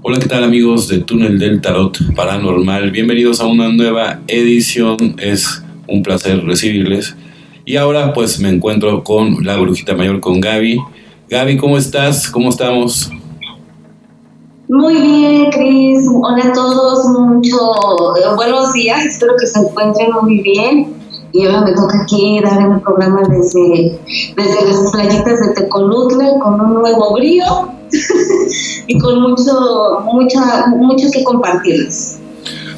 Hola, ¿qué tal amigos de Túnel del Tarot Paranormal? Bienvenidos a una nueva edición. Es un placer recibirles. Y ahora pues me encuentro con la brujita mayor, con Gaby. Gaby, ¿cómo estás? ¿Cómo estamos? Muy bien, Cris. Hola a todos. Mucho eh, buenos días. Espero que se encuentren muy bien. Y ahora me toca aquí dar el programa desde, desde las playitas de Tecolutla con un nuevo brío y con mucho, mucha, mucho que compartirles.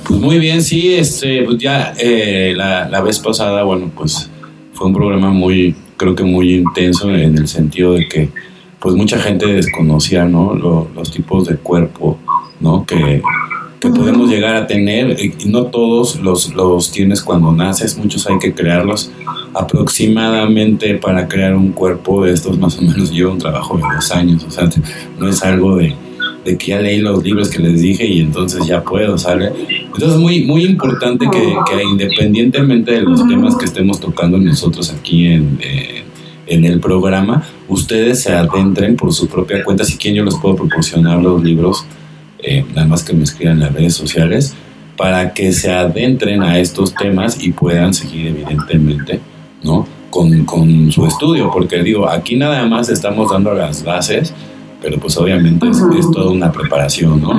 Pues muy bien, sí, este, pues ya eh, la, la, vez pasada, bueno, pues fue un programa muy, creo que muy intenso en el sentido de que, pues mucha gente desconocía, ¿no? los tipos de cuerpo, ¿no? Que, que podemos llegar a tener, y no todos los, los tienes cuando naces, muchos hay que crearlos. Aproximadamente para crear un cuerpo de estos más o menos lleva un trabajo de dos años, o sea, no es algo de, de que ya leí los libros que les dije y entonces ya puedo, ¿sale? Entonces es muy, muy importante que, que independientemente de los temas que estemos tocando nosotros aquí en, eh, en el programa, ustedes se adentren por su propia cuenta, si quieren yo les puedo proporcionar los libros eh, nada más que me escriban en las redes sociales, para que se adentren a estos temas y puedan seguir evidentemente, ¿no? Con, con su estudio, porque digo, aquí nada más estamos dando las bases pero pues obviamente es, toda una preparación, ¿no?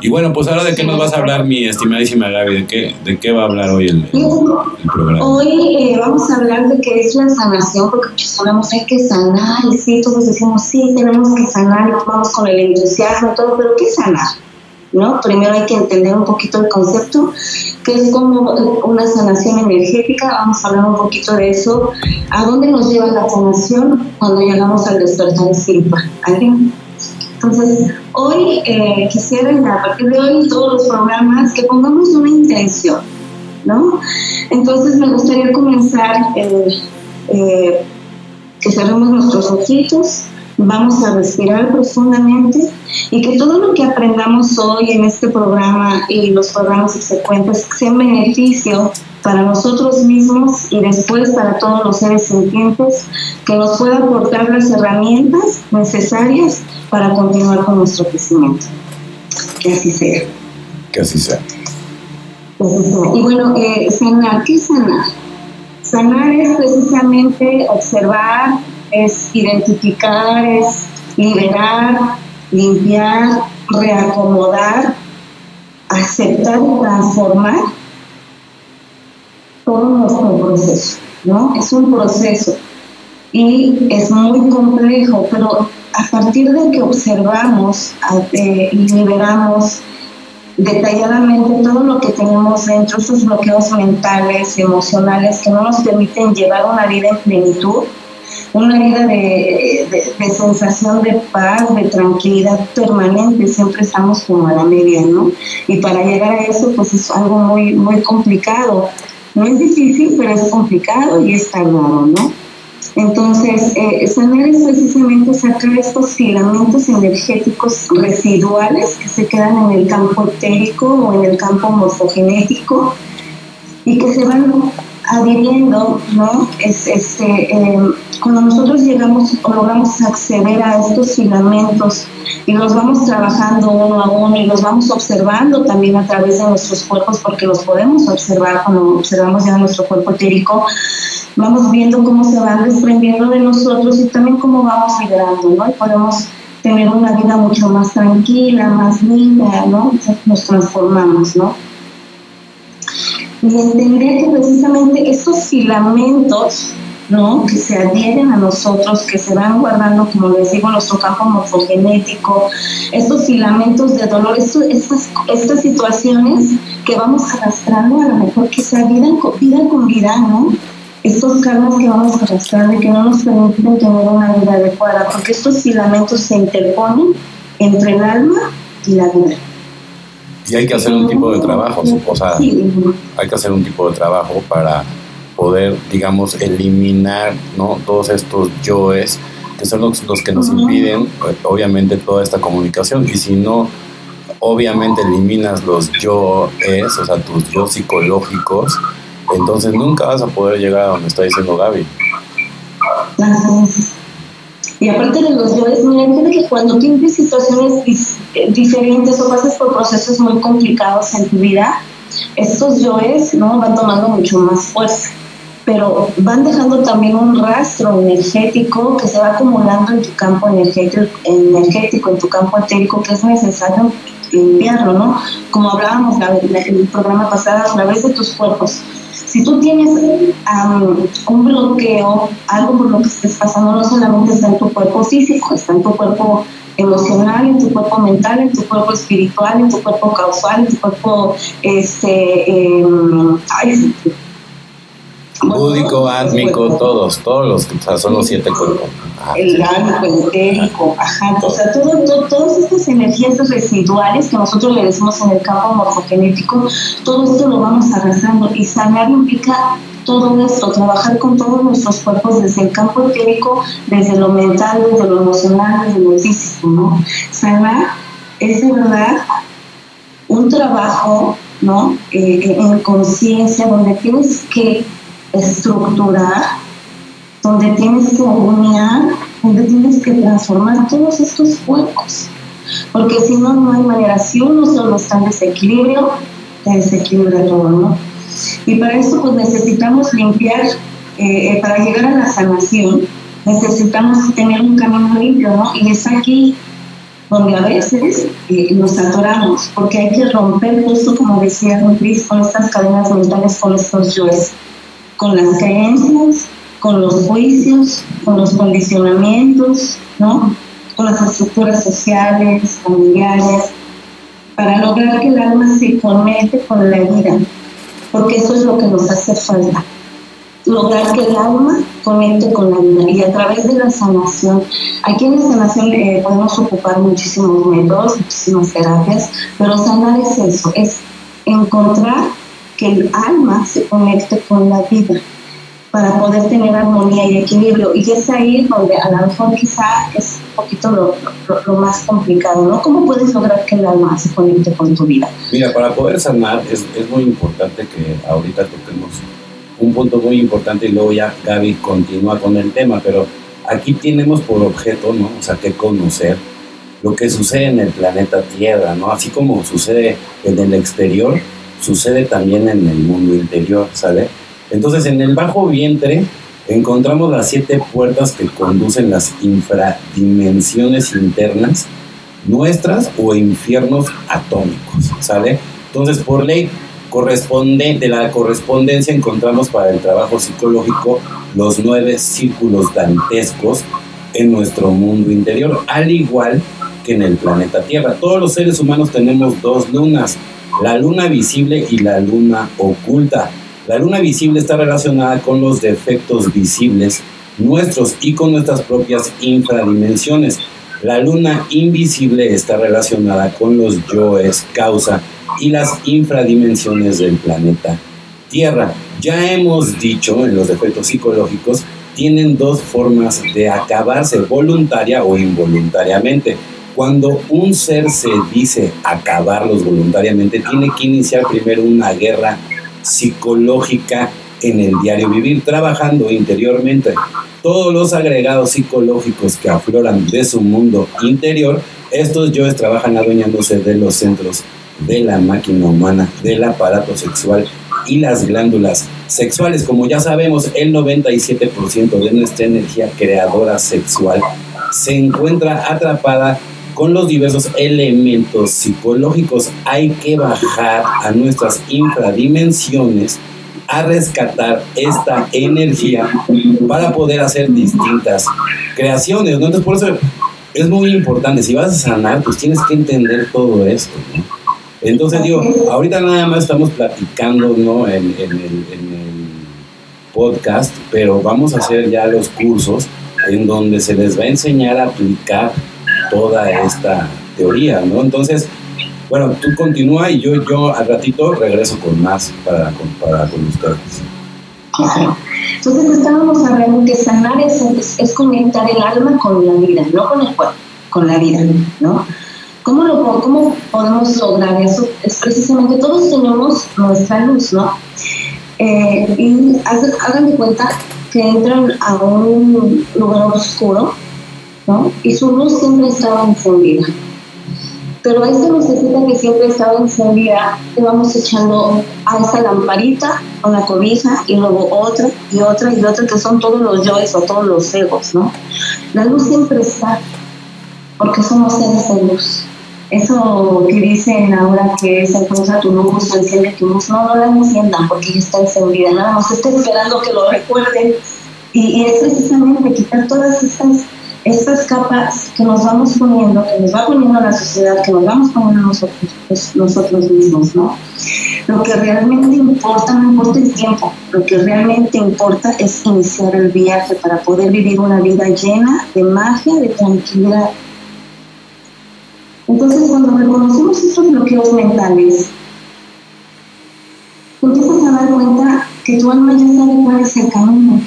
Y, bueno, pues ahora de qué nos vas a hablar, mi estimadísima Gaby, ¿de qué, de qué va a hablar hoy el, programa? Hoy eh, vamos a hablar de qué es la sanación, porque muchos hablamos, hay que sanar, y sí, todos decimos, sí, tenemos que sanar, vamos con el entusiasmo, todo, pero ¿qué sanar? ¿No? Primero hay que entender un poquito el concepto, que es como una sanación energética, vamos a hablar un poquito de eso, a dónde nos lleva la sanación cuando llegamos al despertar espiritual. ¿Alguien? Entonces, hoy eh, quisiera, a partir de hoy, todos los programas, que pongamos una intención, ¿no? Entonces, me gustaría comenzar, eh, eh, que cerremos nuestros ojitos, vamos a respirar profundamente y que todo lo que aprendamos hoy en este programa y los programas subsecuentes sea un beneficio para nosotros mismos y después para todos los seres sintientes, que nos pueda aportar las herramientas necesarias para continuar con nuestro crecimiento. Que así sea. Que así sea. Y bueno, eh, sanar, ¿qué es sanar? Sanar es precisamente observar, es identificar, es liberar, limpiar, reacomodar, aceptar y transformar todo nuestro proceso, ¿no? Es un proceso y es muy complejo, pero a partir de que observamos eh, y liberamos detalladamente todo lo que tenemos dentro, esos bloqueos mentales, emocionales que no nos permiten llevar una vida en plenitud, una vida de, sensación de paz, de tranquilidad permanente, siempre estamos como a la media, ¿no? Y para llegar a eso, pues es algo muy, muy complicado. No es difícil, pero es complicado y es tardado, ¿no? Entonces, eh, sanar es precisamente sacar estos filamentos energéticos residuales que se quedan en el campo etérico o en el campo morfogenético y que se van adhiriendo, ¿no? Es, este, cuando nosotros llegamos o logramos acceder a estos filamentos y los vamos trabajando uno a uno y los vamos observando también a través de nuestros cuerpos, porque los podemos observar cuando observamos ya nuestro cuerpo etérico, vamos viendo cómo se van desprendiendo de nosotros y también cómo vamos liberando, ¿no? Y podemos tener una vida mucho más tranquila, más linda, ¿no? Nos transformamos, ¿no? Y entender que precisamente estos filamentos ¿no? que se adhieren a nosotros, que se van guardando, como les digo, nuestro campo morfogenético, estos filamentos de dolor, estas, estas situaciones que vamos arrastrando a lo mejor que se adhieren vida con vida, ¿no? Estos karmas que vamos arrastrando y que no nos permiten tener una vida adecuada, porque estos filamentos se interponen entre el alma y la vida. Y hay que hacer un tipo de trabajo, o sea, hay que hacer un tipo de trabajo para poder, digamos, eliminar ¿no? todos estos yoes que son los, que nos impiden, obviamente, toda esta comunicación. Y si no, obviamente, eliminas los yoes, o sea, tus yo psicológicos, entonces nunca vas a poder llegar a donde está diciendo Gaby. Y aparte de los yoes, miren que cuando tienes situaciones eh, diferentes o pasas por procesos muy complicados en tu vida, estos yoes ¿no? van tomando mucho más fuerza, pero van dejando también un rastro energético que se va acumulando en tu campo energético, energético en tu campo etérico, que es necesario limpiarlo, ¿no? Como hablábamos en el programa pasado, a través de tus cuerpos. Si tú tienes un bloqueo, algo por lo que estés pasando, no solamente está en tu cuerpo físico, está en tu cuerpo emocional, en tu cuerpo mental, en tu cuerpo espiritual, en tu cuerpo causal, en tu cuerpo este em, ay, Búdico, átmico, todos, todos los, o sea, son los siete cuerpos. el alma, el etérico, ajá, o sea, todo, todas estas energías residuales que nosotros le decimos en el campo morfogenético, todo esto lo vamos arrasando y sanar implica todo esto, trabajar con todos nuestros cuerpos desde el campo etérico, desde lo mental, desde lo emocional, desde lo físico, ¿no? Sanar es de verdad un trabajo, ¿no? Eh, en conciencia, donde tienes que estructurar, donde tienes que unir, donde tienes que transformar todos estos huecos. Porque si no, no hay manera. Si uno solo está en desequilibrio, te desequilibra todo, ¿no? Y para eso, pues necesitamos limpiar, eh, eh, para llegar a la sanación, necesitamos tener un camino limpio, ¿no? Y es aquí donde a veces eh, nos atoramos, porque hay que romper, justo como decía Luis, con estas cadenas mentales, con estos yoes con las creencias, con los juicios, con los condicionamientos, ¿no? Con las estructuras sociales, familiares, para lograr que el alma se conecte con la vida, porque eso es lo que nos hace falta. Lograr que el alma conecte con la vida y a través de la sanación. Aquí en la sanación eh, podemos ocupar muchísimos métodos, muchísimas terapias, pero sanar es eso, es encontrar que el alma se conecte con la vida para poder tener armonía y equilibrio. Y es ahí donde a lo mejor quizá es un poquito lo, lo, más complicado, ¿no? ¿Cómo puedes lograr que el alma se conecte con tu vida? Mira, para poder sanar es, es muy importante que ahorita toquemos un punto muy importante y luego ya Gaby continúa con el tema, pero aquí tenemos por objeto, ¿no? O sea, que conocer lo que sucede en el planeta Tierra, ¿no? Así como sucede en el exterior, sucede también en el mundo interior, ¿sale? Entonces, en el bajo vientre encontramos las siete puertas que conducen las infradimensiones internas nuestras o infiernos atómicos, ¿sale? Entonces, por ley corresponde, de la correspondencia encontramos para el trabajo psicológico los nueve círculos dantescos en nuestro mundo interior, al igual que en el planeta Tierra. Todos los seres humanos tenemos dos lunas, la luna visible y la luna oculta. La luna visible está relacionada con los defectos visibles nuestros y con nuestras propias infradimensiones. La luna invisible está relacionada con los yoes causa y las infradimensiones del planeta Tierra. Ya hemos dicho en los defectos psicológicos tienen dos formas de acabarse voluntaria o involuntariamente. Cuando un ser se dice acabarlos voluntariamente, tiene que iniciar primero una guerra psicológica en el diario vivir, trabajando interiormente. Todos los agregados psicológicos que afloran de su mundo interior, estos yoes trabajan adueñándose de los centros de la máquina humana, del aparato sexual y las glándulas sexuales. Como ya sabemos, el 97% de nuestra energía creadora sexual se encuentra atrapada con los diversos elementos psicológicos. Hay que bajar a nuestras infradimensiones a rescatar esta energía para poder hacer distintas creaciones. Entonces, por eso es muy importante. Si vas a sanar, pues tienes que entender todo esto. Entonces, digo, ahorita nada más estamos platicando ¿no? en, el, en el podcast, pero vamos a hacer ya los cursos en donde se les va a enseñar a aplicar toda esta teoría, ¿no? Entonces, bueno, tú continúa y yo, yo al ratito regreso con más para, para con. Entonces estábamos hablando que sanar es, es, conectar el alma con la vida, no con el cuerpo, con la vida, ¿no? ¿Cómo, lo, ¿Cómo podemos lograr eso? Es precisamente todos tenemos nuestra luz, ¿no? Eh, y hagan cuenta que entran a un lugar oscuro ¿no? Y su luz siempre estaba encendida. Pero a esa lucecita que siempre estaba encendida, le vamos echando a esa lamparita con la cobija y luego otra y otra y otra, que son todos los yoes o todos los egos, ¿no? La luz siempre está, porque somos seres de luz. Eso que dicen ahora que se encuentra tu luz, enciende tu luz, no, no la enciendan porque ya está encendida, nada más está esperando que lo recuerden. Y es precisamente quitar todas estas estas capas que nos vamos poniendo, que nos va poniendo la sociedad, que nos vamos poniendo nosotros, pues, nosotros mismos, ¿no? Lo que realmente importa no importa el tiempo, lo que realmente importa es iniciar el viaje para poder vivir una vida llena de magia, de tranquilidad. Entonces, cuando reconocemos estos bloqueos mentales, empiezas a dar cuenta que tu alma ya sabe cuál es el camino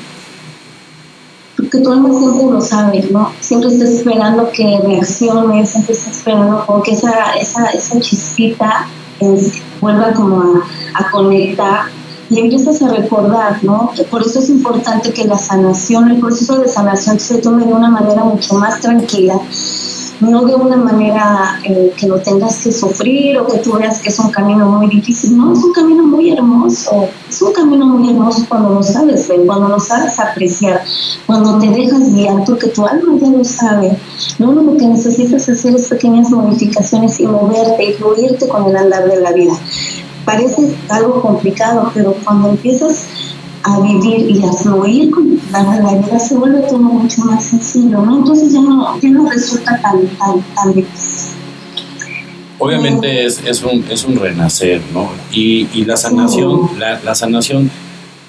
porque tu alma siempre lo sabe, ¿no? Siempre está esperando que reacciones, siempre está esperando como que esa, esa, esa chispita vuelva como a, a, conectar y empiezas a recordar, ¿no? Por eso es importante que la sanación, el proceso de sanación se tome de una manera mucho más tranquila no de una manera eh, que lo tengas que sufrir o que tú veas que es un camino muy difícil, no, es un camino muy hermoso, es un camino muy hermoso cuando lo sabes ver, cuando lo sabes apreciar, cuando te dejas guiar, porque tu alma ya lo sabe, lo único que necesitas hacer es pequeñas modificaciones y moverte y fluirte con el andar de la vida. Parece algo complicado, pero cuando empiezas a vivir y a fluir con la, vida se vuelve todo mucho más sencillo, ¿no? Entonces ya no, ya no resulta tan, tan, tan difícil. Obviamente es, es, un, es un renacer, ¿no? Y, y la sanación, la, la, sanación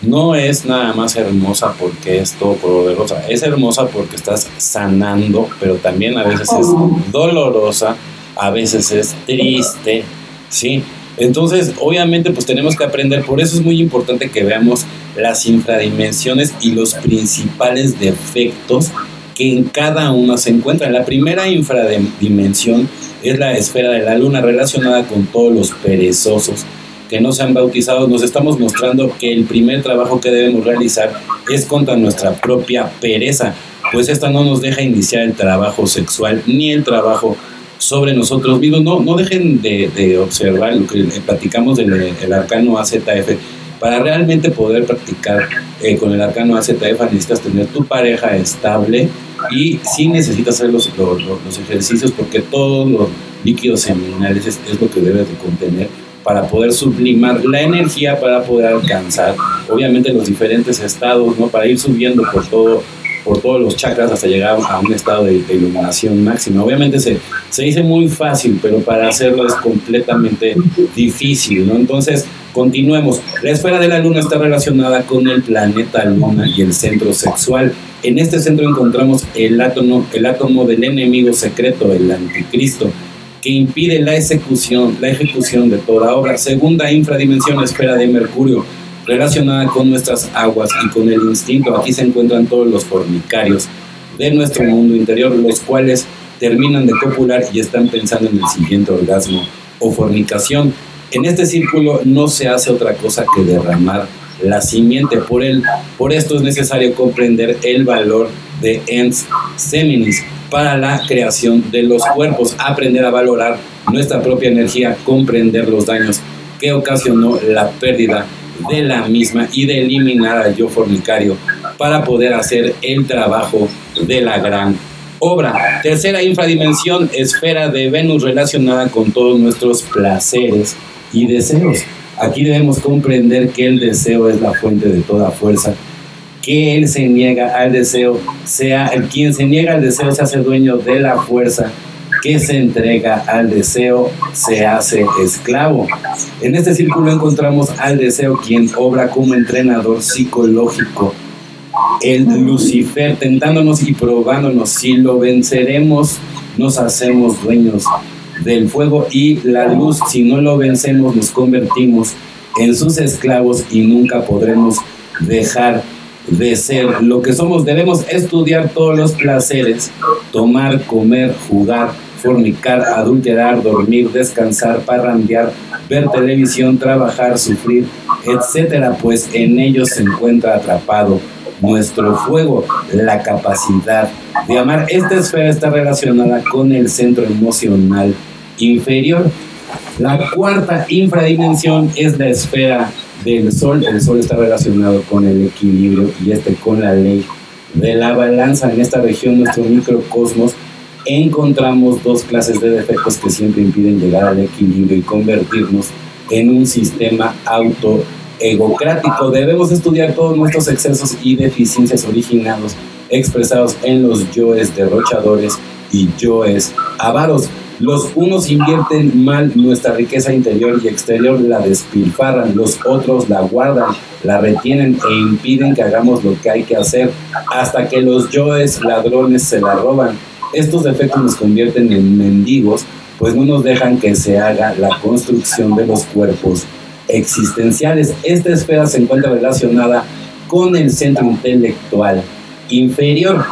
no es nada más hermosa porque es todo poderosa, es hermosa porque estás sanando, pero también a veces es dolorosa, a veces es triste, ¿sí? Entonces, obviamente, pues tenemos que aprender, por eso es muy importante que veamos las infradimensiones y los principales defectos que en cada una se encuentran. La primera infradimensión es la esfera de la luna relacionada con todos los perezosos que no se han bautizado. Nos estamos mostrando que el primer trabajo que debemos realizar es contra nuestra propia pereza, pues esta no nos deja iniciar el trabajo sexual ni el trabajo sobre nosotros mismos. No, no dejen de, observar lo que platicamos del el arcano AZF. Para realmente poder practicar eh, con el arcano AZF necesitas tener tu pareja estable y sí necesitas hacer los, los, ejercicios porque todos los líquidos seminales es, es, lo que debes de contener para poder sublimar la energía para poder alcanzar obviamente los diferentes estados, ¿no? Para ir subiendo por todo por todos los chakras hasta llegar a un estado de, iluminación máxima. Obviamente se, se dice muy fácil, pero para hacerlo es completamente difícil, ¿no? Entonces, continuemos. La esfera de la luna está relacionada con el planeta luna y el centro sexual. En este centro encontramos el átomo, el átomo del enemigo secreto, el anticristo que impide la ejecución, la ejecución de toda obra. Segunda infradimensión, esfera de Mercurio, relacionada con nuestras aguas y con el instinto. Aquí se encuentran todos los formicarios de nuestro mundo interior, los cuales terminan de copular y están pensando en el siguiente orgasmo o fornicación. En este círculo no se hace otra cosa que derramar la simiente. Por, él, por esto es necesario comprender el valor de ens seminis para la creación de los cuerpos, aprender a valorar nuestra propia energía, comprender los daños que ocasionó la pérdida de la misma y de eliminar al yo fornicario para poder hacer el trabajo de la gran obra. Tercera infradimensión, esfera de Venus relacionada con todos nuestros placeres y deseos. Aquí debemos comprender que el deseo es la fuente de toda fuerza, que él se niega al deseo, sea el quien se niega al deseo se hace dueño de la fuerza que se entrega al deseo se hace esclavo. En este círculo encontramos al deseo quien obra como entrenador psicológico. El Lucifer tentándonos y probándonos. Si lo venceremos, nos hacemos dueños del fuego y la luz. Si no lo vencemos, nos convertimos en sus esclavos y nunca podremos dejar de ser lo que somos. Debemos estudiar todos los placeres, tomar, comer, jugar, fornicar, adulterar, dormir, descansar, parrandear, ver televisión, trabajar, sufrir, etcétera, pues en ellos se encuentra atrapado nuestro fuego, la capacidad de amar. Esta esfera está relacionada con el centro emocional inferior. La cuarta infradimensión es la esfera del sol. El sol está relacionado con el equilibrio y este con la ley de la balanza. En esta región, nuestro microcosmos, encontramos dos clases de defectos que siempre impiden llegar al equilibrio y convertirnos en un sistema auto egocrático. Debemos estudiar todos nuestros excesos y deficiencias originados expresados en los yoes derrochadores y yoes avaros. Los unos invierten mal nuestra riqueza interior y exterior, la despilfarran, los otros la guardan, la retienen e impiden que hagamos lo que hay que hacer hasta que los yoes ladrones se la roban. Estos defectos nos convierten en mendigos, pues no nos dejan que se haga la construcción de los cuerpos existenciales. Esta esfera se encuentra relacionada con el centro intelectual inferior.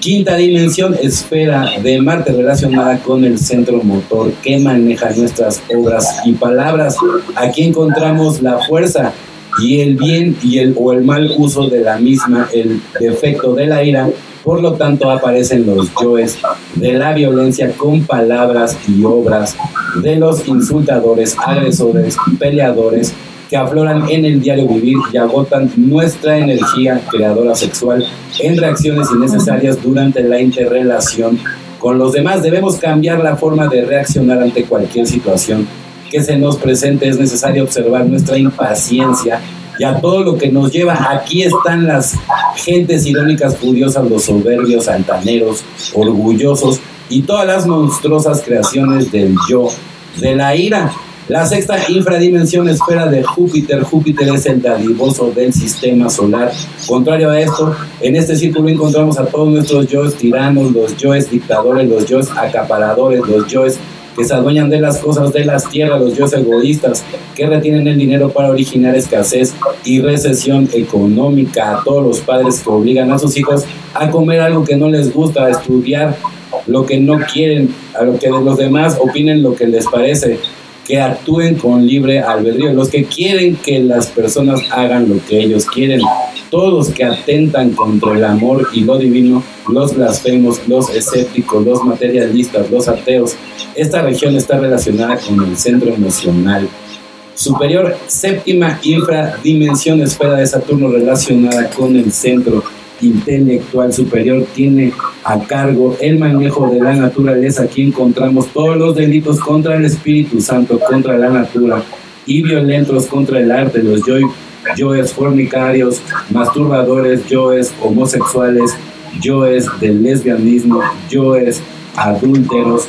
Quinta dimensión, esfera de Marte relacionada con el centro motor que maneja nuestras obras y palabras. Aquí encontramos la fuerza y el bien y el o el mal uso de la misma, el defecto de la ira. Por lo tanto, aparecen los yoes de la violencia con palabras y obras de los insultadores, agresores, peleadores, que afloran en el diario vivir y agotan nuestra energía creadora sexual en reacciones innecesarias durante la interrelación con los demás. Debemos cambiar la forma de reaccionar ante cualquier situación que se nos presente. Es necesario observar nuestra impaciencia y a todo lo que nos lleva. Aquí están las gentes irónicas, furiosas, los soberbios, altaneros, orgullosos y todas las monstruosas creaciones del yo, de la ira la sexta infradimensión esfera de Júpiter. Júpiter es el dadivoso del sistema solar. Contrario a esto, en este círculo encontramos a todos nuestros yoes tiranos, los yoes dictadores, los yoes acaparadores, los yoes que se adueñan de las cosas de las tierras, los yoes egoístas, que retienen el dinero para originar escasez y recesión económica, a todos los padres que obligan a sus hijos a comer algo que no les gusta, a estudiar lo que no quieren, a lo que los demás opinen lo que les parece, que actúen con libre albedrío, los que quieren que las personas hagan lo que ellos quieren, todos que atentan contra el amor y lo divino, los blasfemos, los escépticos, los materialistas, los ateos. Esta región está relacionada con el centro emocional superior, séptima infradimensión esfera de Saturno relacionada con el centro intelectual superior tiene a cargo el manejo de la naturaleza. Aquí encontramos todos los delitos contra el Espíritu Santo, contra la natura y violentos contra el arte, los yoes fornicarios, masturbadores, yoes homosexuales, yoes del lesbianismo, yoes adúlteros,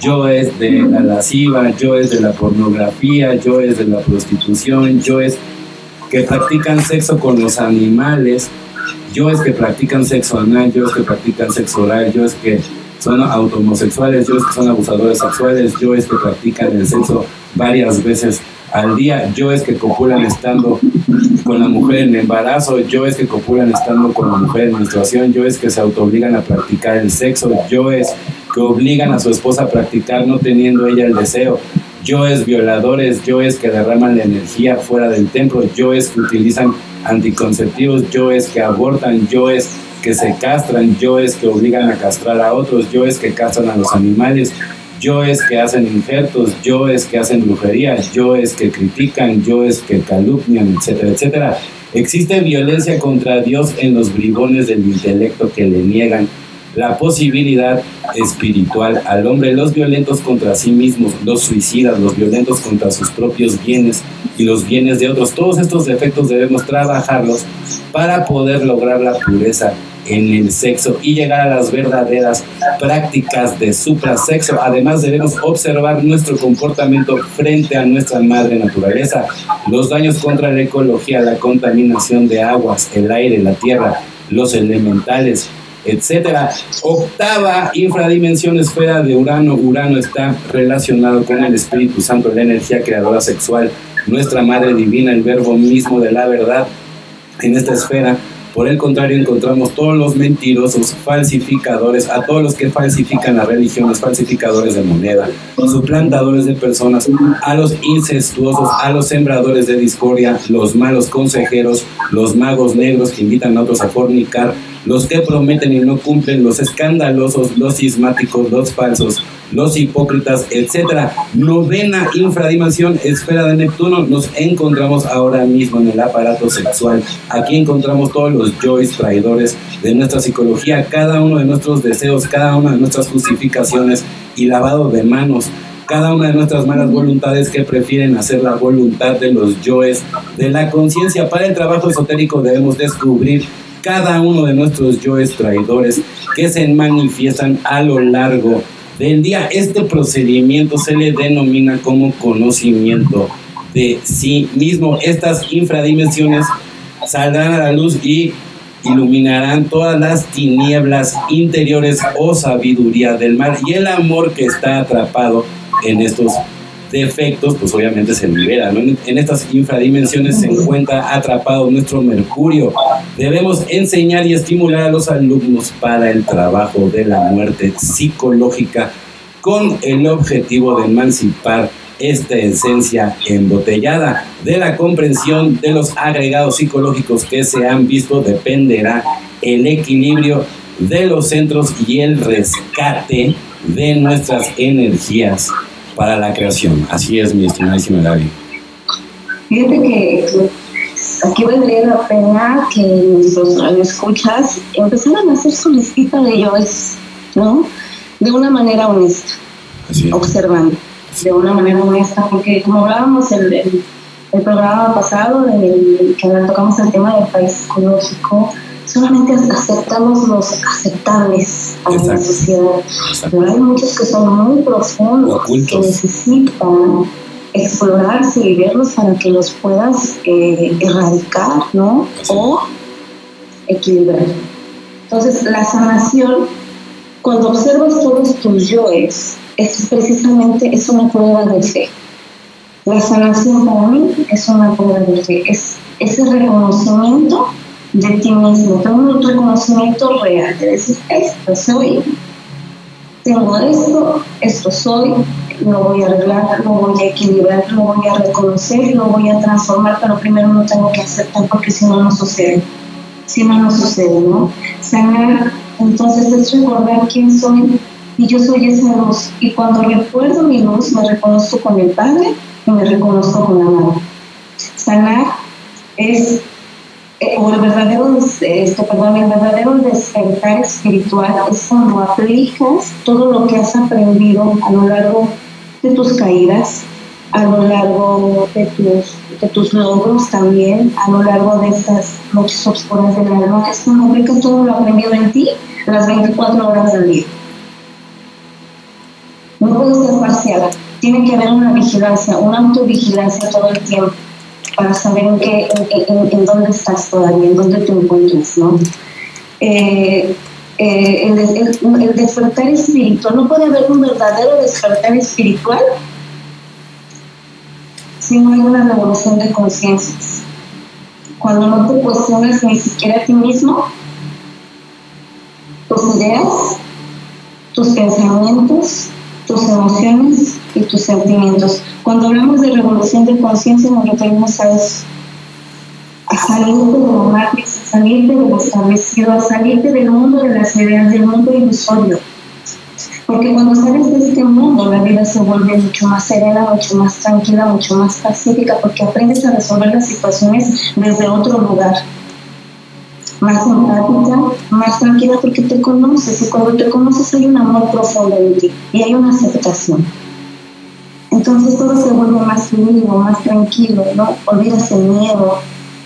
yoes de la lasciva, yoes de la pornografía, yoes de la prostitución, yoes que practican sexo con los animales, yo es que practican sexo anal, yo es que practican sexo oral, yo es que son automosexuales, yo es que son abusadores sexuales, yo es que practican el sexo varias veces al día, yo es que copulan estando con la mujer en embarazo, yo es que copulan estando con la mujer en menstruación, yo es que se autoobligan a practicar el sexo, yo es que obligan a su esposa a practicar no teniendo ella el deseo, yo es violadores, yo es que derraman la energía fuera del templo, yo es que utilizan anticonceptivos, yo es que abortan, yo es que se castran, yo es que obligan a castrar a otros, yo es que castran a los animales, yo es que hacen injertos, yo es que hacen brujería, yo es que critican, yo es que calumnian, etcétera, etcétera. Existe violencia contra Dios en los bribones del intelecto que le niegan la posibilidad espiritual al hombre, los violentos contra sí mismos, los suicidas, los violentos contra sus propios bienes y los bienes de otros. Todos estos defectos debemos trabajarlos para poder lograr la pureza en el sexo y llegar a las verdaderas prácticas de suprasexo. Además debemos observar nuestro comportamiento frente a nuestra madre naturaleza, los daños contra la ecología, la contaminación de aguas, el aire, la tierra, los elementales, etcétera. Octava infradimensión esfera de Urano. Urano está relacionado con el Espíritu Santo, la energía creadora sexual, nuestra Madre Divina, el verbo mismo de la verdad. En esta esfera Por el contrario, encontramos todos los mentirosos, falsificadores, a todos los que falsifican las religiones, falsificadores de moneda, suplantadores de personas, a los incestuosos, a los sembradores de discordia, los malos consejeros, los magos negros que invitan a otros a fornicar, los que prometen y no cumplen, los escandalosos, los sismáticos, los falsos, los hipócritas, etcétera. Novena infradimensión, esfera de Neptuno, nos encontramos ahora mismo en el aparato sexual. Aquí encontramos todos los yoes traidores de nuestra psicología, cada uno de nuestros deseos, cada una de nuestras justificaciones y lavado de manos cada una de nuestras malas voluntades que prefieren hacer la voluntad de los yoes de la conciencia. Para el trabajo esotérico debemos descubrir cada uno de nuestros yoes traidores que se manifiestan a lo largo del día. Este procedimiento se le denomina como conocimiento de sí mismo. Estas infradimensiones saldrán a la luz y iluminarán todas las tinieblas interiores o sabiduría del mar y el amor que está atrapado en estos defectos, pues obviamente se libera. En estas infradimensiones se encuentra atrapado nuestro Mercurio. Debemos enseñar y estimular a los alumnos para el trabajo de la muerte psicológica con el objetivo de emancipar esta esencia embotellada. De la comprensión de los agregados psicológicos que se han visto dependerá el equilibrio de los centros y el rescate de nuestras energías para la creación. Así es, mi estimadísimo David. Fíjate que aquí valdría la pena que nuestros escuchas empezaran a hacer su listita de yoes, ¿no? De una manera honesta, observando, de una manera honesta, porque como hablábamos en el, el, programa pasado, que tocamos el tema del país psicológico, solamente aceptamos los aceptables a la sociedad. Pero hay muchos que son muy profundos, que necesitan explorarse y verlos para que los puedas eh, erradicar, ¿no? O equilibrar. Entonces, la sanación, cuando observas todos tus yoes, es precisamente es una prueba de fe. La sanación para mí es una prueba de fe, es ese reconocimiento de ti mismo, tengo un reconocimiento real, de decir, esto soy, tengo esto, esto soy, lo voy a arreglar, lo voy a equilibrar, lo voy a reconocer, lo voy a transformar, pero primero no tengo que aceptar porque si no, no sucede. Si no, no sucede, ¿no? Sanar, entonces es recordar quién soy y yo soy esa luz. Y cuando recuerdo mi luz, me reconozco con el Padre y me reconozco con la Madre. Sanar es o el verdadero, este, perdón, el verdadero despertar espiritual es cuando aplicas todo lo que has aprendido a lo largo de tus caídas, a lo largo de tus, de tus logros también, a lo largo de estas noches oscuras del alma, es cuando aplicas todo lo aprendido en ti las 24 horas del día. No puede ser parcial, tiene que haber una vigilancia, una autovigilancia todo el tiempo para saber en, qué, en, dónde estás todavía, en dónde te encuentras, ¿no? Eh, eh, el, el, despertar espiritual, no puede haber un verdadero despertar espiritual si no hay una revolución de conciencias. Cuando no te cuestionas ni siquiera a ti mismo, tus ideas, tus pensamientos, tus emociones y tus sentimientos. Cuando hablamos de revolución de conciencia nos referimos a eso, a salirte de la matriz, a salirte de lo establecido, a salirte del mundo de las ideas, del mundo ilusorio. Porque cuando sales de este mundo, la vida se vuelve mucho más serena, mucho más tranquila, mucho más pacífica, porque aprendes a resolver las situaciones desde otro lugar más empática, más tranquila porque te conoces y cuando te conoces hay un amor profundo en ti y hay una aceptación. Entonces todo se vuelve más fluido, más tranquilo, ¿no? Olvidas el miedo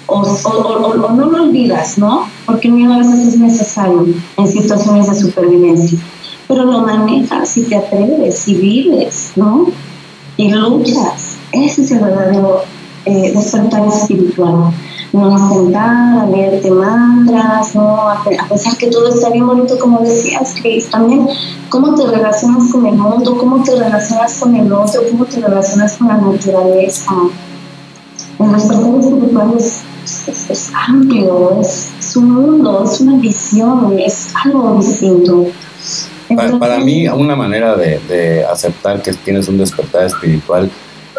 o, o, no lo olvidas, ¿no? Porque el miedo a veces es necesario en situaciones de supervivencia, pero lo manejas y te atreves y vives, ¿no? Y luchas. Ese es el verdadero eh, despertar espiritual no a sentar, a leerte mantras, ¿no? A, pesar que todo está bien bonito, como decías, Chris, también cómo te relacionas con el mundo, cómo te relacionas con el otro, cómo te relacionas con la naturaleza. En los espirituales es, es amplio, es, un mundo, es una visión, es algo distinto. para, mí, una manera de, de aceptar que tienes un despertar espiritual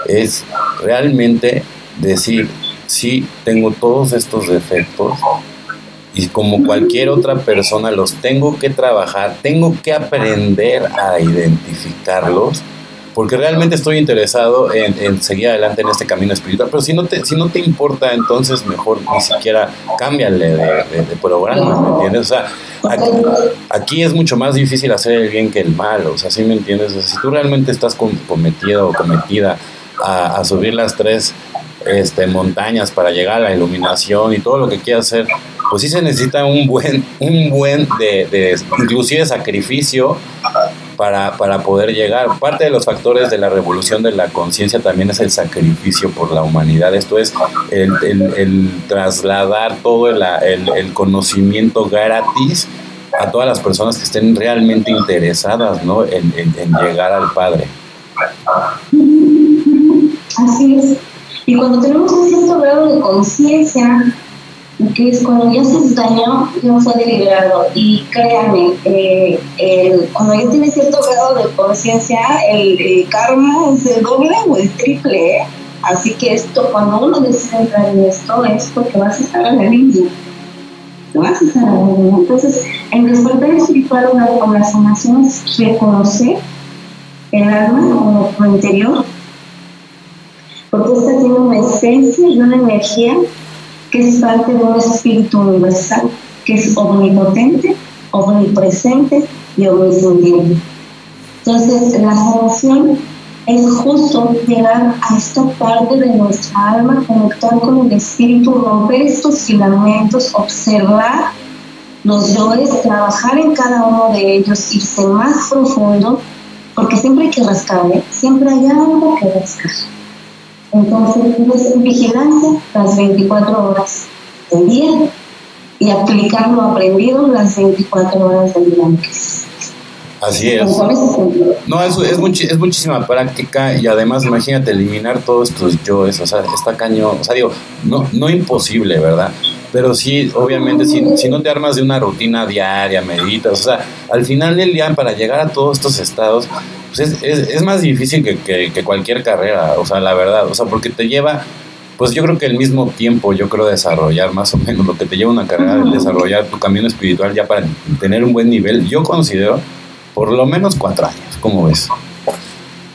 es realmente decir, sí, tengo todos estos defectos y como cualquier otra persona los tengo que trabajar, tengo que aprender a identificarlos porque realmente estoy interesado en, seguir adelante en este camino espiritual. Pero si no te, si no te importa, entonces mejor ni siquiera cámbiale de, programa, ¿me entiendes? O sea, aquí, es mucho más difícil hacer el bien que el mal, o sea, ¿sí me entiendes? si tú realmente estás cometido o cometida a subir las tres este, montañas para llegar a la iluminación y todo lo que quieras hacer, pues sí se necesita un buen, un buen de, de inclusive sacrificio para, para, poder llegar. Parte de los factores de la revolución de la conciencia también es el sacrificio por la humanidad. Esto es el, el, trasladar todo el, el, conocimiento gratis a todas las personas que estén realmente interesadas ¿no? en, en llegar al Padre. Así es. Y cuando tenemos un cierto grado de conciencia, que es cuando ya se dañó, ya fue deliberado. Y créanme, eh, cuando ya tiene cierto grado de conciencia, el, karma es el doble o el triple. ¿eh? Así que esto, cuando uno decide entrar en esto, es porque vas a estar a la línea. Vas a estar a la línea. Entonces, en despertar espiritual, una de las reconocer el alma como tu interior porque esta tiene una esencia y una energía que es parte de un espíritu universal, que es omnipotente, omnipresente y omnisciente. Entonces, la sanación es justo llegar a esta parte de nuestra alma, conectar con el espíritu, romper estos filamentos, observar los yoes, trabajar en cada uno de ellos, irse más profundo, porque siempre hay que rascar, siempre hay algo que rascar. Entonces, es vigilancia las 24 horas del día y aplicar lo aprendido las 24 horas del día. Así es. No, es, es, es, muchísima práctica y además imagínate eliminar todos estos yoes, o sea, está cañón, o sea, digo, no, no imposible, ¿verdad? Pero sí, obviamente, si, si no te armas de una rutina diaria, meditas, o sea, al final del día, para llegar a todos estos estados, pues es, es, es, más difícil que, que, cualquier carrera, o sea, la verdad, o sea, porque te lleva, pues yo creo que el mismo tiempo, yo creo desarrollar más o menos lo que te lleva una carrera, desarrollar tu camino espiritual ya para tener un buen nivel, yo considero por lo menos cuatro años, ¿cómo ves?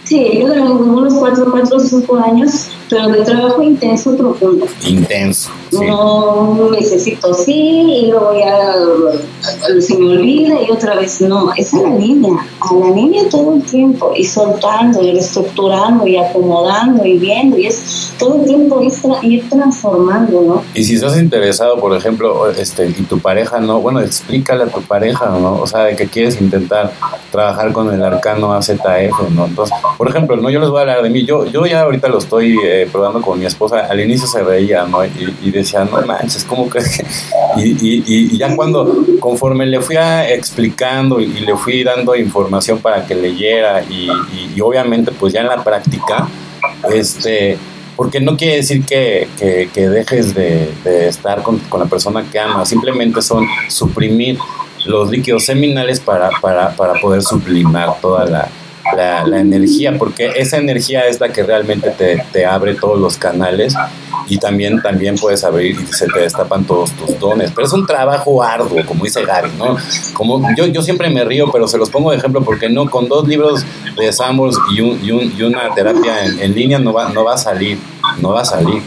Sí, yo creo unos cuatro, cuatro o cinco años pero de trabajo intenso profundo. Intenso. No necesito sí y luego ya se me olvida y otra vez no, es a la línea, a la línea todo el tiempo y soltando y reestructurando y acomodando y viendo y es todo el tiempo ir, transformando, ¿no? Y si estás interesado, por ejemplo, este, y tu pareja no, bueno, explícale a tu pareja, ¿no? O sea, de que quieres intentar trabajar con el arcano AZF, ¿no? Entonces, por ejemplo, no, yo les voy a hablar de mí, yo, yo ya ahorita lo estoy... Eh, probando con mi esposa, al inicio se reía, ¿no? Y, decía, no manches, ¿cómo que? Y, y, ya cuando, conforme le fui explicando y, le fui dando información para que leyera y, obviamente pues ya en la práctica, este, porque no quiere decir que, que, dejes de, estar con, con, la persona que amas, simplemente son suprimir los líquidos seminales para, para, para poder sublimar toda la, la, la, energía, porque esa energía es la que realmente te, te, abre todos los canales y también, también puedes abrir y se te destapan todos tus dones. Pero es un trabajo arduo, como dice Gary, ¿no? Como yo, yo siempre me río, pero se los pongo de ejemplo porque no, con dos libros de Samuels y, un, y, un, y una terapia en, en, línea no va, no va a salir, no va a salir.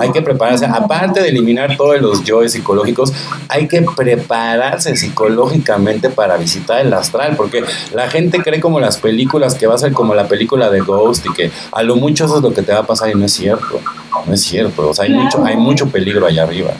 Hay que prepararse, aparte de eliminar todos los yoes psicológicos, hay que prepararse psicológicamente para visitar el astral, porque la gente cree como las películas que va a ser como la película de Ghost y que a lo mucho eso es lo que te va a pasar y no es cierto, no es cierto, o sea, hay, mucho, hay mucho peligro allá arriba.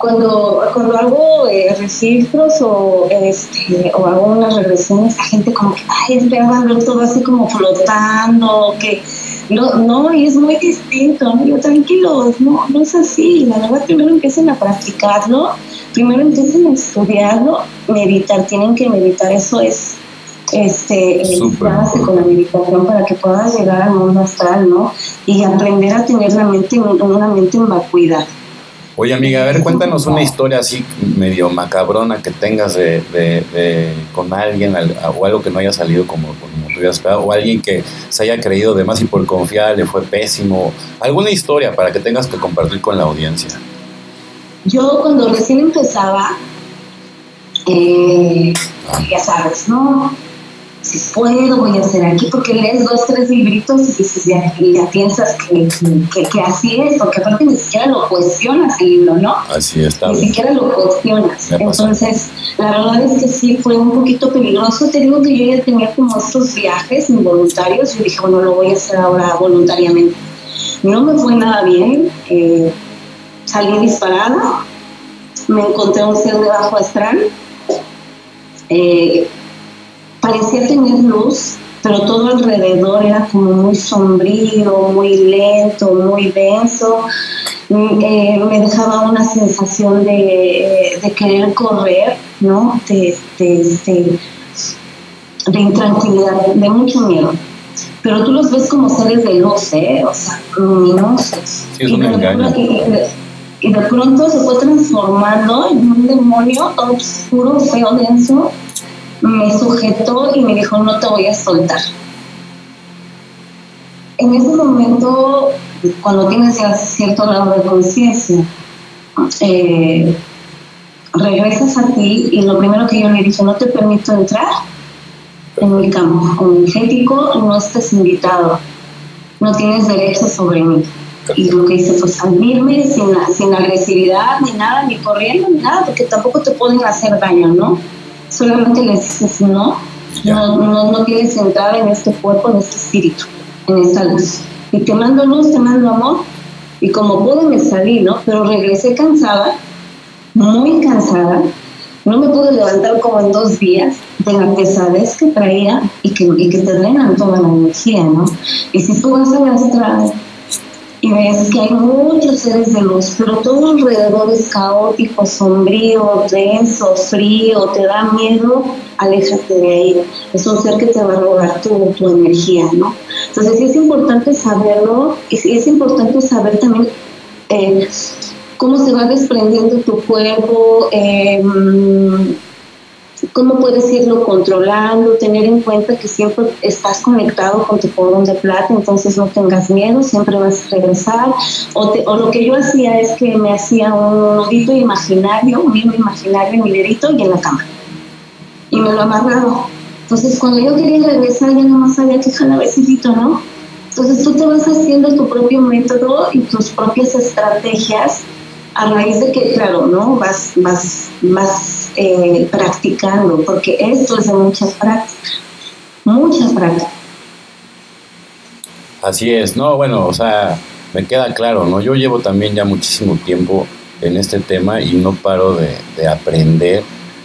Cuando, cuando hago eh, registros o, este, o hago unas regresiones, la gente como que, ay, espera ver todo así como flotando, que no, no, y es muy distinto. Yo tranquilos, no, no es así, la verdad primero empiecen a practicarlo, primero empiecen a estudiarlo, meditar, tienen que meditar, eso es este, base con la meditación para que puedas llegar al mundo astral, ¿no? Y aprender a tener la mente, una mente en vacuidad. Oye, amiga, a ver, cuéntanos una historia así medio macabrona que tengas de, de, con alguien o algo que no haya salido como, como o alguien que se haya creído de más y por confiar le fue pésimo. Alguna historia para que tengas que compartir con la audiencia. Yo cuando recién empezaba, eh, ah. ya sabes, ¿no? Si puedo, voy a hacer aquí, porque lees dos, tres libritos y, ya, ya, piensas que, que, así es, porque aparte ni siquiera lo cuestionas el libro, ¿no? Así está. Ni siquiera lo cuestionas. Entonces, la verdad es que sí, fue un poquito peligroso. Te digo que yo ya tenía como estos viajes involuntarios y dije, bueno, lo voy a hacer ahora voluntariamente. No me fue nada bien, eh, salí disparada, me encontré un ser de bajo astral. Eh, parecía tener luz, pero todo alrededor era como muy sombrío, muy lento, muy denso. Mm, eh, me dejaba una sensación de, querer correr, ¿no? De, de, intranquilidad, de mucho miedo. Pero tú los ves como seres de luz, ¿eh? O sea, luminosos. y, de, y de pronto se fue transformando en un demonio todo oscuro, feo, denso me sujetó y me dijo, no te voy a soltar. En ese momento, cuando tienes cierto grado de conciencia, eh, regresas a ti y lo primero que yo le dije, no te permito entrar en mi campo energético, no estés invitado, no tienes derecho sobre mí. Y lo que hice fue salirme sin, sin agresividad, ni nada, ni corriendo, ni nada, porque tampoco te pueden hacer daño, ¿no? Solamente les dices no, no, no, no tienes entrada en este cuerpo, en este espíritu, en esta luz. Y te mando luz, te mando amor. Y como pude me salí, ¿no? Pero regresé cansada, muy cansada. No me pude levantar como en dos días de la pesadez que traía y que, y que te drenan toda la energía, ¿no? Y si tú vas a astral y ves que hay muchos seres de luz, pero todo alrededor es caótico, sombrío, denso, frío, te da miedo, aléjate de ahí. Es un ser que te va a robar tu, tu energía, ¿no? Entonces sí es importante saberlo y sí es importante saber también eh, cómo se va desprendiendo tu cuerpo. Eh, cómo puedes irlo controlando, tener en cuenta que siempre estás conectado con tu cordón de plata, entonces no tengas miedo, siempre vas a regresar. O, lo que yo hacía es que me hacía un nudito imaginario, un hilo imaginario en mi dedito y en la cama. Y me lo amarraba. Entonces cuando yo quería regresar ya no más sabía que jalabecito, ¿no? Entonces tú te vas haciendo tu propio método y tus propias estrategias a raíz de que, claro, ¿no? Vas, vas, vas eh, practicando, porque esto es de mucha práctica, mucha práctica. Así es, no, bueno, o sea, me queda claro, ¿no? Yo llevo también ya muchísimo tiempo en este tema y no paro de, de aprender.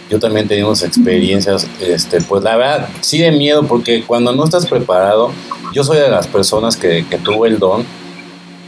Yo también tenemos experiencias, este, pues la verdad, sí de miedo, porque cuando no estás preparado, yo soy de las personas que, que tuvo el don,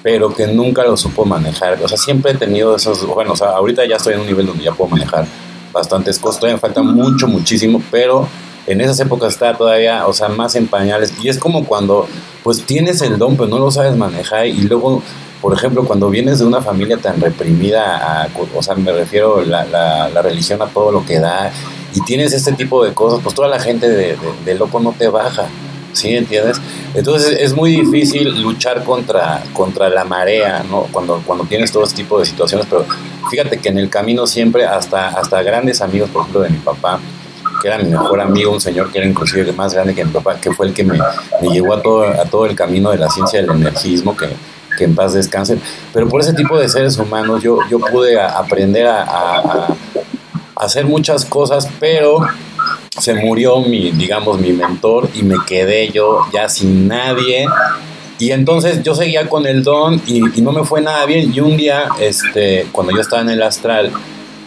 pero que nunca lo supo manejar. O sea, siempre he tenido esos, bueno, o sea, ahorita ya estoy en un nivel donde ya puedo manejar bastantes cosas, todavía me falta mucho, muchísimo, pero en esas épocas está todavía, o sea, más en pañales. Y es como cuando, pues tienes el don, pero no lo sabes manejar y luego... Por ejemplo, cuando vienes de una familia tan reprimida, o sea, me refiero la, la religión a todo lo que da, y tienes este tipo de cosas, pues toda la gente de, de loco no te baja. ¿Sí? ¿Entiendes? Entonces es muy difícil luchar contra, contra la marea, ¿no? Cuando, cuando tienes todo este tipo de situaciones, pero fíjate que en el camino siempre, hasta, hasta grandes amigos, por ejemplo, de mi papá, que era mi mejor amigo, un señor que era inclusive más grande que mi papá, que fue el que me, me llevó a todo, a todo el camino de la ciencia del energismo, que, que en paz descanse. Pero por ese tipo de seres humanos yo, yo pude aprender a hacer muchas cosas, pero se murió mi, digamos, mi mentor y me quedé yo ya sin nadie. Y entonces yo seguía con el don y, no me fue nada bien. Y un día, este, cuando yo estaba en el astral,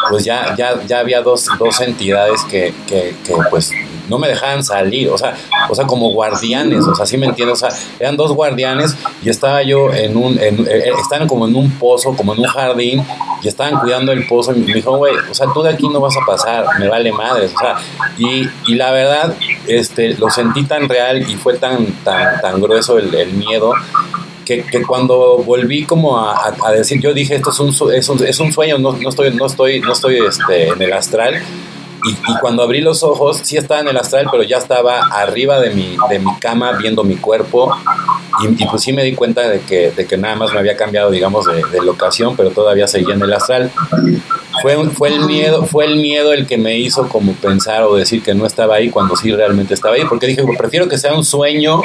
pues ya, ya, ya había dos, dos entidades que, que, que pues no me dejaban salir, o sea, o sea, como guardianes, o sea, ¿sí me entiendes? O sea, eran dos guardianes y estaba yo en un, en, eh, eh, como en un pozo, como en un jardín, y estaban cuidando el pozo y me dijo, güey, o sea, tú de aquí no vas a pasar, me vale madres, o sea, y, y la verdad, este, lo sentí tan real y fue tan, tan, tan grueso el, miedo que, cuando volví como a, decir, yo dije, esto es un, es un, es un sueño, no, no, estoy, no estoy, no estoy este, en el astral. Y, cuando abrí los ojos, sí estaba en el astral, pero ya estaba arriba de mi, de mi cama viendo mi cuerpo. Y, pues sí me di cuenta de que, de que nada más me había cambiado, digamos, de, de locación, pero todavía seguía en el astral. Fue, fue, el miedo, fue el miedo el que me hizo como pensar o decir que no estaba ahí cuando sí realmente estaba ahí, porque dije, prefiero que sea un sueño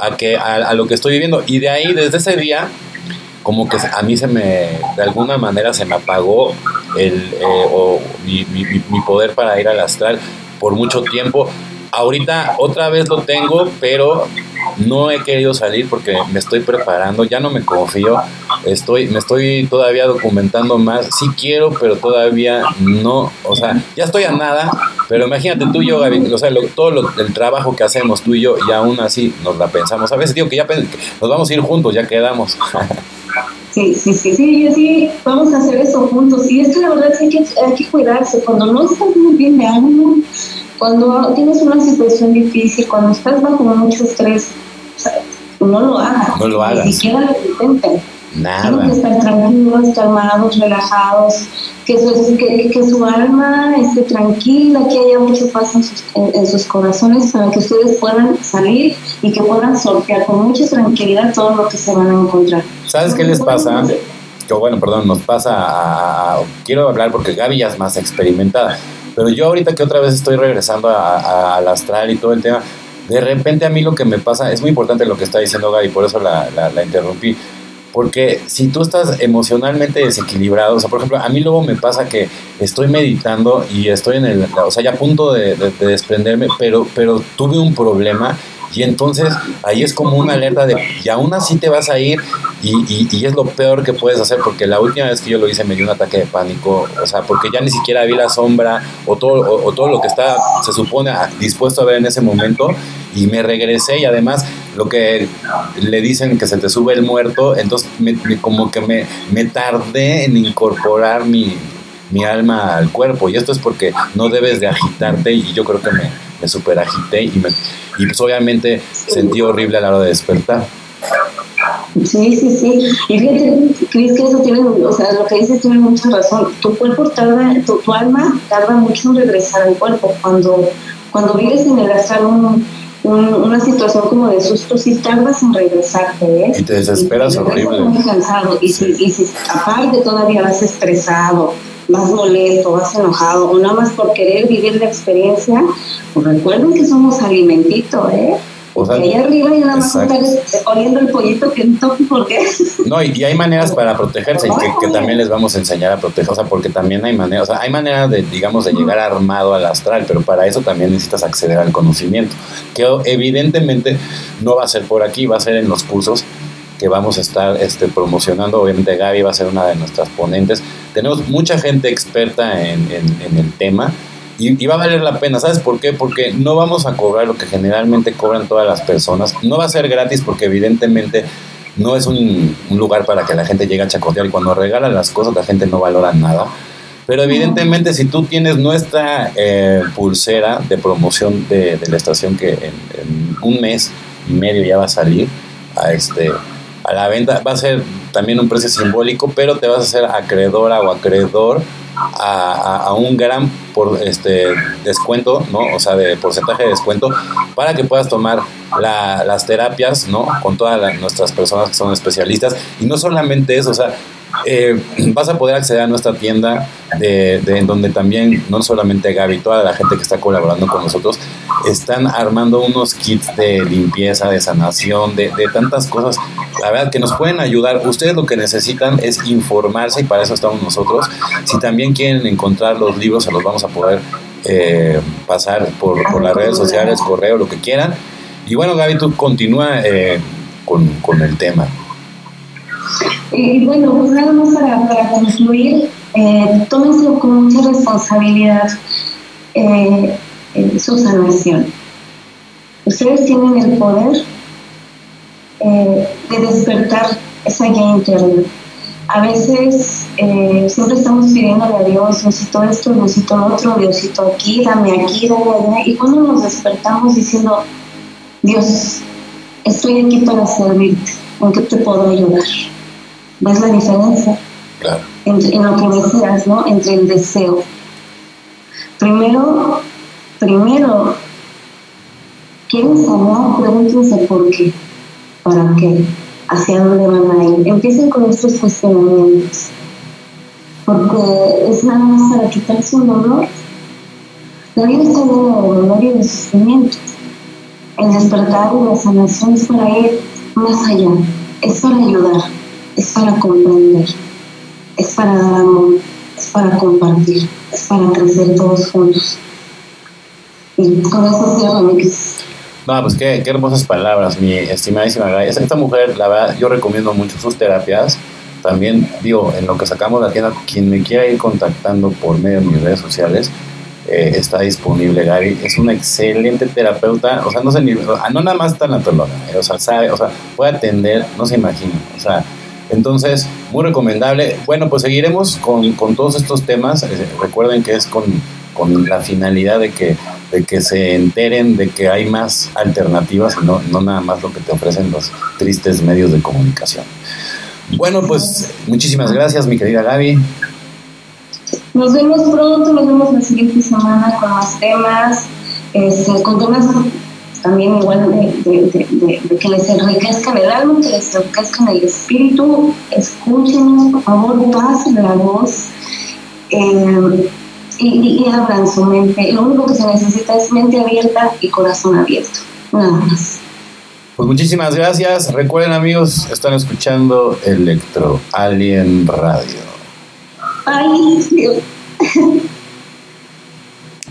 a, que, a, lo que estoy viviendo. Y de ahí, desde ese día, como que a mí se me, de alguna manera se me apagó el, eh, o mi, mi, mi poder para ir al astral por mucho tiempo. Ahorita otra vez lo tengo, pero no he querido salir porque me estoy preparando, ya no me confío, estoy, me estoy todavía documentando más, sí quiero, pero todavía no, o sea, ya estoy a nada, pero imagínate tú y yo, Gaby, o sea, todo el trabajo que hacemos tú y yo, y aún así nos la pensamos, a veces digo que ya nos vamos a ir juntos, ya quedamos. Sí, sí, sí, sí, sí, vamos a hacer eso juntos. Y es que la verdad es que hay que, cuidarse. Cuando no estás muy bien de ánimo, cuando tienes una situación difícil, cuando estás bajo mucho estrés, no lo hagas. No lo hagas. Ni siquiera lo intenten. Nada. Tienen que estar tranquilos, calmados, relajados, que su, que, que su alma esté tranquila, que haya mucho paz en sus, en, sus, corazones para que ustedes puedan salir y que puedan sortear con mucha tranquilidad todo lo que se van a encontrar. ¿Sabes qué les pasa? Que bueno, perdón, nos pasa a, Quiero hablar porque Gaby ya es más experimentada, pero yo ahorita que otra vez estoy regresando al astral y todo el tema, de repente a mí lo que me pasa, es muy importante lo que está diciendo Gaby, por eso la, la, interrumpí, porque si tú estás emocionalmente desequilibrado, o sea, por ejemplo, a mí luego me pasa que estoy meditando y estoy en el, o sea, ya a punto de, de desprenderme, pero, pero tuve un problema y entonces ahí es como una alerta de, y aún así te vas a ir y, y, es lo peor que puedes hacer porque la última vez que yo lo hice me dio un ataque de pánico, o sea, porque ya ni siquiera vi la sombra o todo, o, todo lo que está, se supone, dispuesto a ver en ese momento y me regresé y además lo que le dicen que se te sube el muerto, entonces como que me, me tardé en incorporar mi, mi alma al cuerpo y esto es porque no debes de agitarte y yo creo que me, me super agité y, me, y pues obviamente sentí horrible a la hora de despertar. Sí, sí, sí. Y fíjate, Cris, que eso tiene, o sea, lo que dices tiene mucha razón. Tu cuerpo tarda, tu, alma tarda mucho en regresar al cuerpo. Cuando, cuando vives en el astral una situación como de susto, si tardas en regresarte, ¿ves? Y te desesperas y horrible. Muy cansado. Y, si, y si aparte todavía vas estresado, más molesto, más enojado, o nada más por querer vivir la experiencia, pues recuerden que somos alimentito, ¿eh? O sea, ahí arriba y nada más estar oliendo el pollito que no por qué. No, y, hay maneras para protegerse y que, también les vamos a enseñar a proteger, o sea, porque también hay maneras, o sea, hay maneras de, digamos, de llegar armado al astral, pero para eso también necesitas acceder al conocimiento, que evidentemente no va a ser por aquí, va a ser en los cursos que vamos a estar este, promocionando. Obviamente Gaby va a ser una de nuestras ponentes. Tenemos mucha gente experta en, el tema y, va a valer la pena. ¿Sabes por qué? Porque no vamos a cobrar lo que generalmente cobran todas las personas. No va a ser gratis porque evidentemente no es un, lugar para que la gente llegue a chacotear y cuando regalan las cosas la gente no valora nada. Pero evidentemente si tú tienes nuestra eh, pulsera de promoción de, la estación que en, un mes y medio ya va a salir a este a la venta. Va a ser también un precio simbólico, pero te vas a hacer acreedora o acreedor a, un gran por, este, descuento, ¿no? O sea, de porcentaje de descuento para que puedas tomar las terapias, ¿no? Con todas nuestras personas que son especialistas. Y no solamente eso, o sea, eh, vas a poder acceder a nuestra tienda de, en donde también no solamente Gaby, toda la gente que está colaborando con nosotros están armando unos kits de limpieza, de sanación, de, tantas cosas, la verdad que nos pueden ayudar. Ustedes lo que necesitan es informarse y para eso estamos nosotros. Si también quieren encontrar los libros, se los vamos a poder eh, pasar por, por, las redes sociales, correo, lo que quieran. Y bueno, Gaby, tú continúa eh, con, con el tema. Y bueno, pues nada más para, concluir, eh, tómense con mucha responsabilidad eh, su sanación. Ustedes tienen el poder eh, de despertar esa guía interna. A veces eh, siempre estamos pidiéndole a Dios, Diosito esto, Diosito otro, Diosito aquí, dame aquí, dame allá. Y cuando nos despertamos diciendo, Dios, estoy aquí para servirte ¿En qué te puedo ayudar? ¿Ves la diferencia? Claro. En lo que decías, ¿no? Entre el deseo. Primero, primero, ¿quieren sanar? Pregúntense por qué, para qué, hacia dónde van a ir. Empiecen con estos cuestionamientos, porque es nada más para quitarse un dolor. La vida está llena de dolor y de sufrimiento. El despertar y la sanación es para ir más allá, es para ayudar, es para comprender, es para dar amor, es para compartir, es para crecer todos juntos. Y con eso cierro mi no, pues qué, qué, hermosas palabras, mi estimadísima Gaia. Esta mujer, la verdad, yo recomiendo mucho sus terapias. También, digo, en lo que sacamos la tienda, quien me quiera ir contactando por medio de mis redes sociales, eh, está disponible Gaby. Es una excelente terapeuta, o sea, no ni, no nada más tanatóloga, eh, o sea, sabe, o sea, puede atender, no se imagina, o sea, entonces, muy recomendable. Bueno, pues seguiremos con, con todos estos temas. Eh, recuerden que es con, con la finalidad de que de que se enteren de que hay más alternativas y no, no nada más lo que te ofrecen los tristes medios de comunicación. Bueno, pues muchísimas gracias, mi querida Gaby. Nos vemos pronto, nos vemos la siguiente semana con más temas, este, con temas también igual de, que les enriquezcan el alma, que les enriquezcan el espíritu. Escúchenos, por favor, pasen la voz. Eh, y, y, abran su mente. Lo único que se necesita es mente abierta y corazón abierto. Nada más. Pues muchísimas gracias. Recuerden amigos, están escuchando Electro Alien Radio. Ay, Dios.